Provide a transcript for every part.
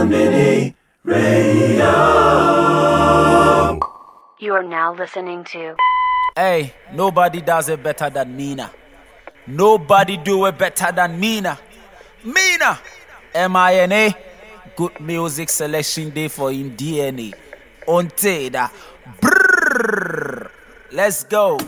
Konbini Radio. You are now listening to. Hey, nobody does it better than Mina. Nobody do it better than Mina. Mina! M-I-N-A. Good music selection day for in DNA. Onteda. Brrr. Let's go.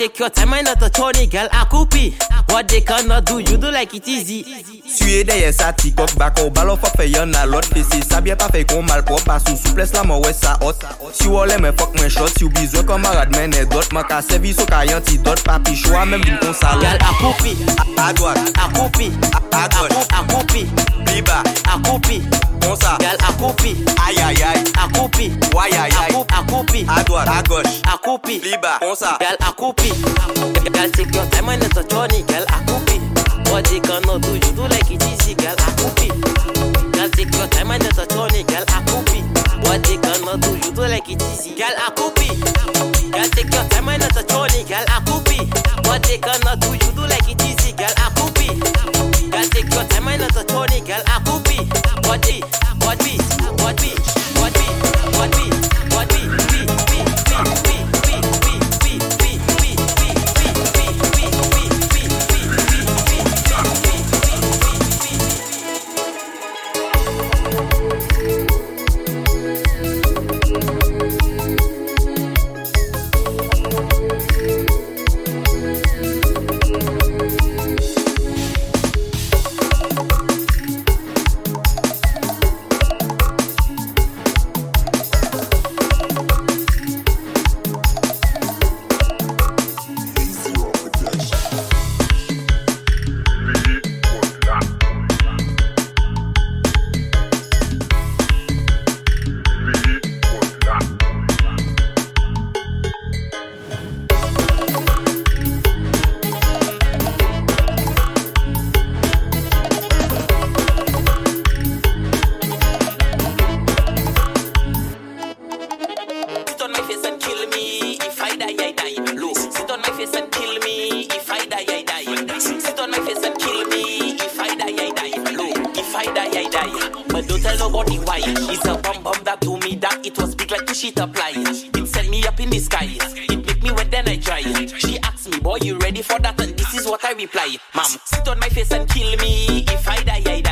take your time, I not a Tony girl, I copy. What they cannot do, you do like it easy. Tuye deye sa tikok bako à fok fe yon alot Fese la Si shot Si ou Papi Gal akoupi, adwak Akoupi, adwak Akoupi, biba. Akoupi, konsa Gal akoupi, liba, konsa Gal akoupi Gal take your time and it's a journey Gal akoupi Body cannot do do Girl, I could be. Girl, take your time when not a Tony. Girl, I could be. What they gonna do? She asks me, boy, you ready for that? And this is what I reply, ma'am. Sit on my face and kill me if I die, I die.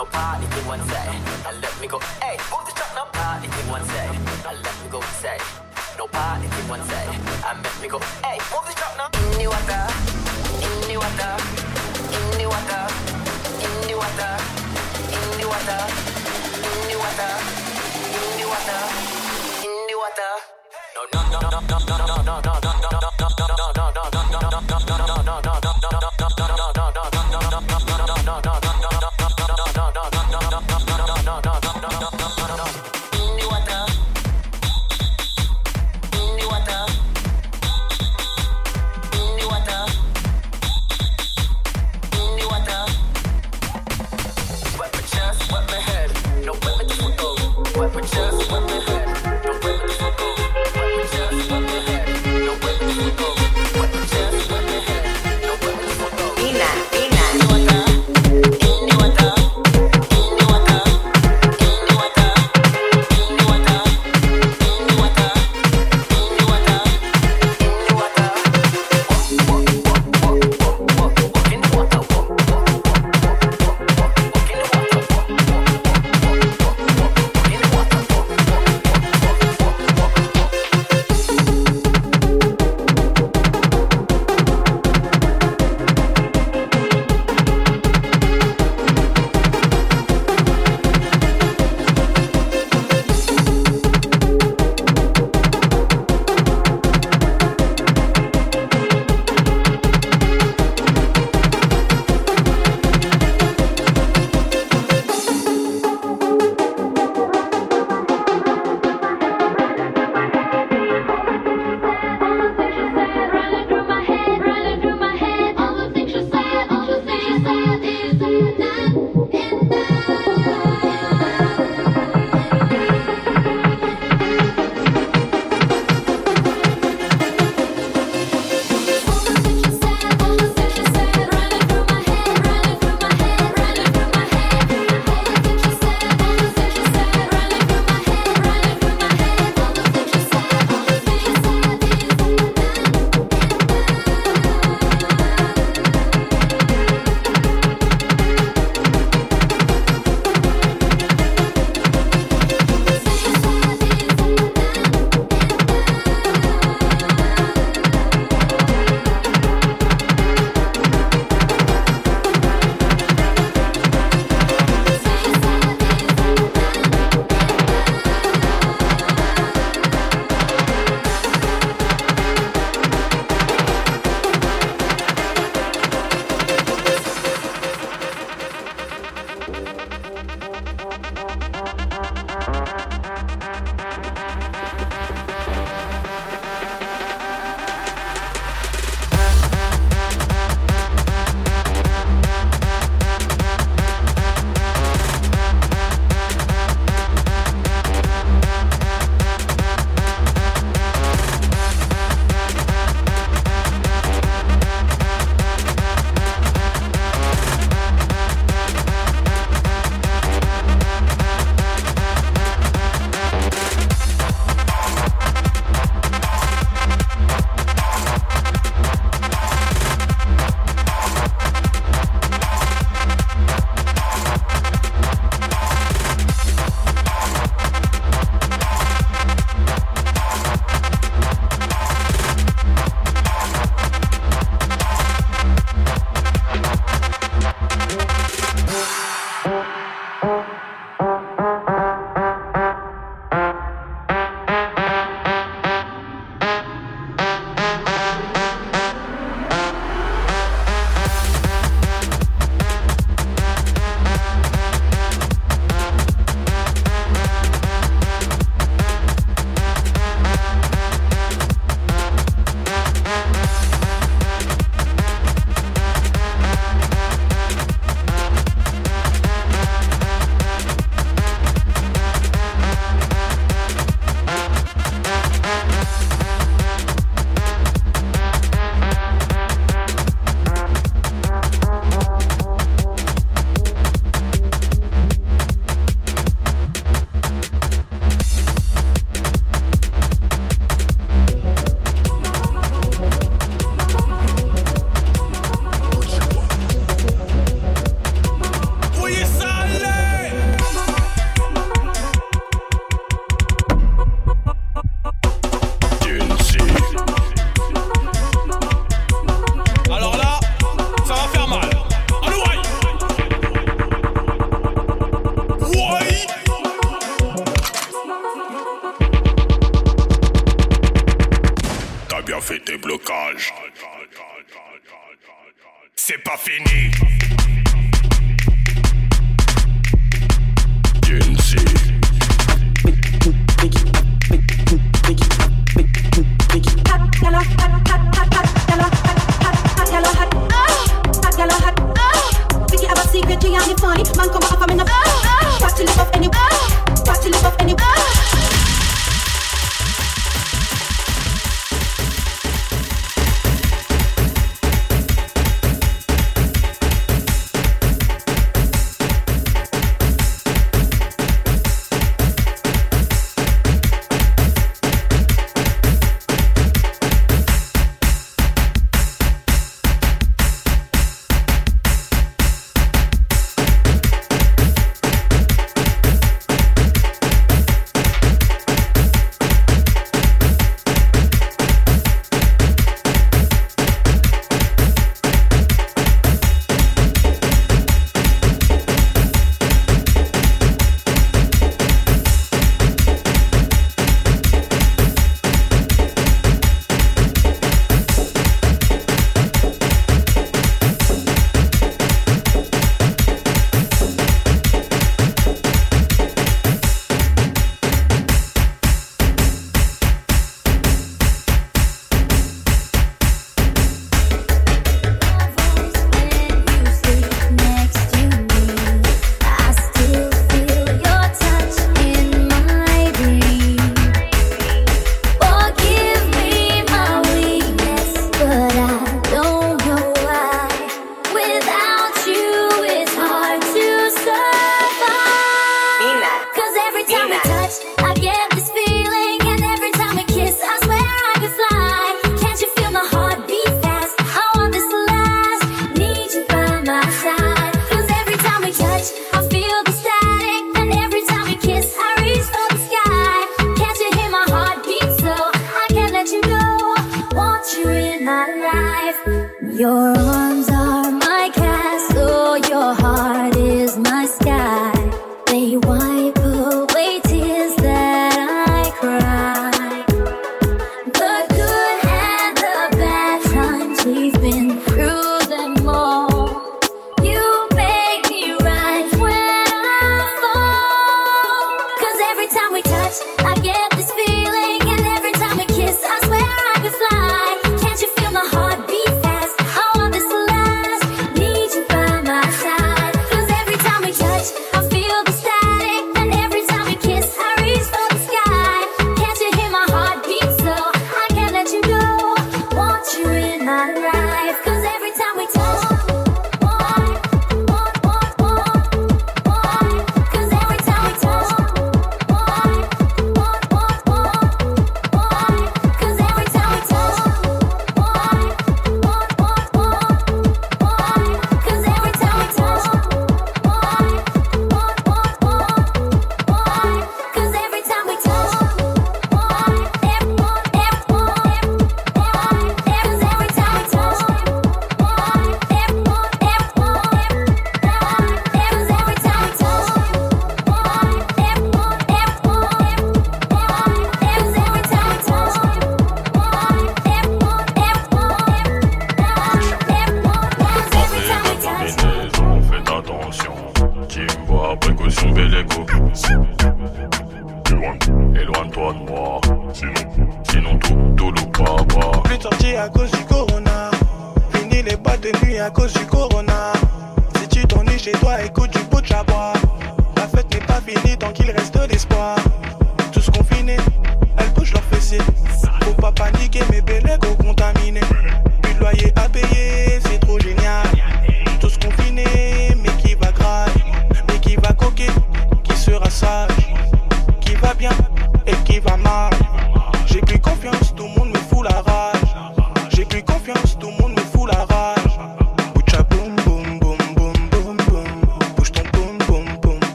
No party thing one side. I let me go. Hey, move the truck now party thing one side. I let me go say. No party thing one side. I let me go. Hey, move the truck now. In the water, in the water, in the water, in the water, in the water, in the water, in the water, in the water. No no no no no no no no.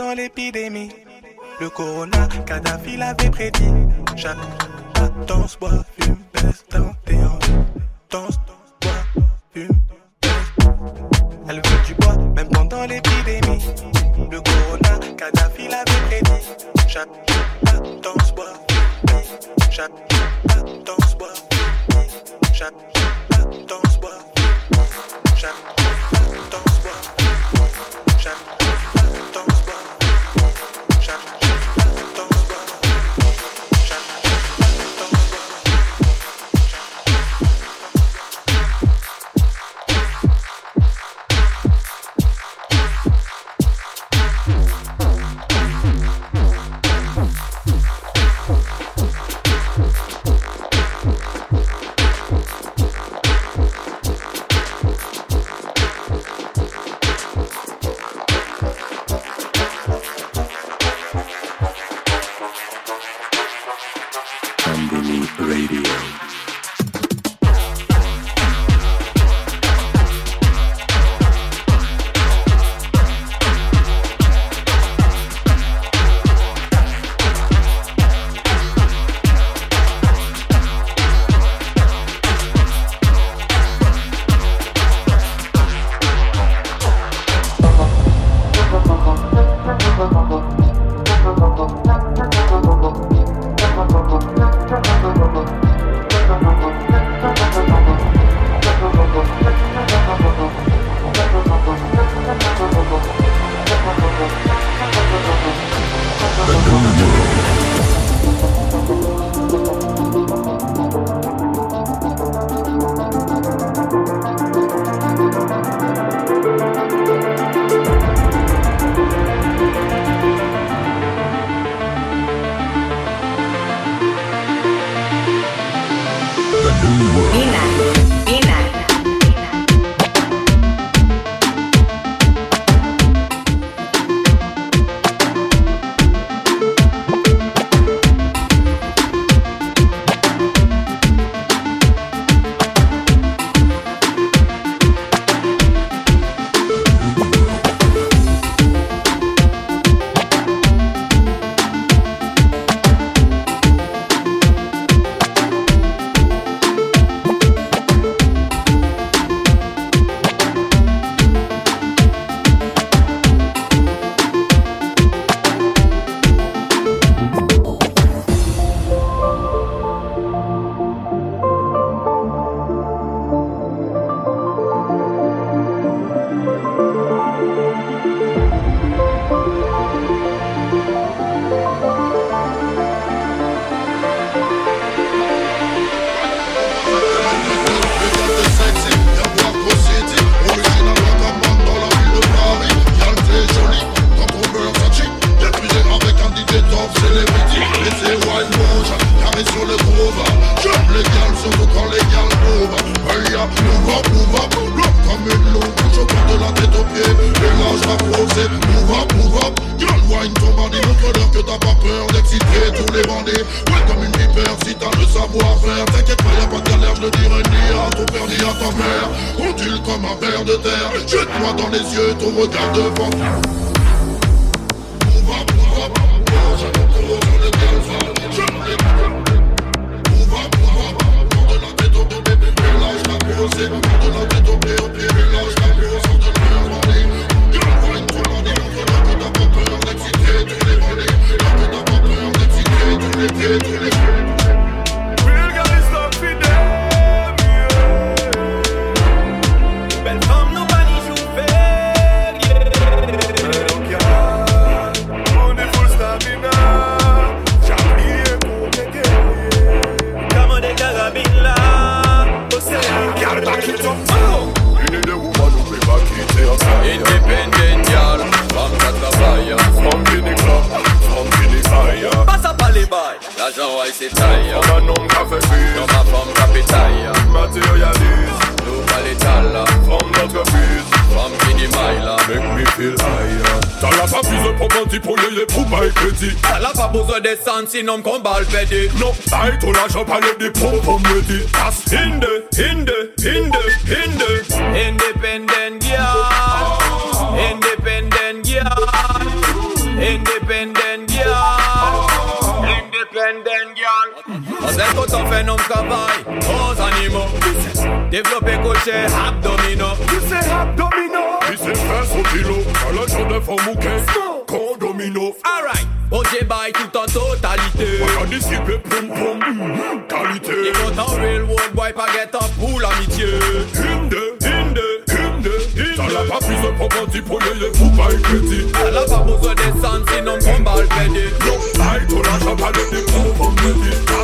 dans l'épidémie. Le corona, Kadhafi l'avait prédit. Chaque danse, bois, fume, baisse, en Danse, bois, fume, Elle veut du bois, même pendant l'épidémie. Le corona, Kadhafi l'avait prédit. Chaque danse, bois, fume, Chaque danse, bois, fume, Chaque danse, bois, fume, Chaque ma mère, ondule comme un ver de terre, jette-moi dans les yeux ton regard de vampire. independent girl. Independent girl. Az egy kota fenom kavály, az animo. Développé coché abdomino. say abdomino. Dice fesse au kilo, à la journée femme ou qu'est-ce Domino. Alright. On débaille tout en totalité. On a dissipé pom pom, qualité. Et quand en real world boy, pas get up pour l'amitié. Une de Opanti pou yeye All pa ekweti La pa mou zode sansi non kon bal pedi Yo, la ito la chapa de di pou pou pedi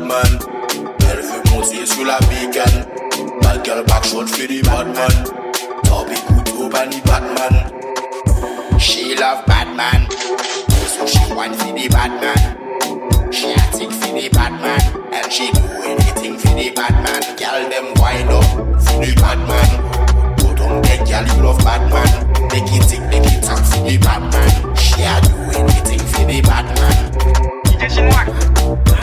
madman Elle veut monter sous la bécane Ma girl back shot fait des madman Top écoute au banni Batman She love Batman So she want for the Batman She a attic for the Batman And she do anything for the Batman Girl them wind up for the Batman Go down there girl you love Batman Make it tick, make it talk for the Batman She a do anything for the Batman Get your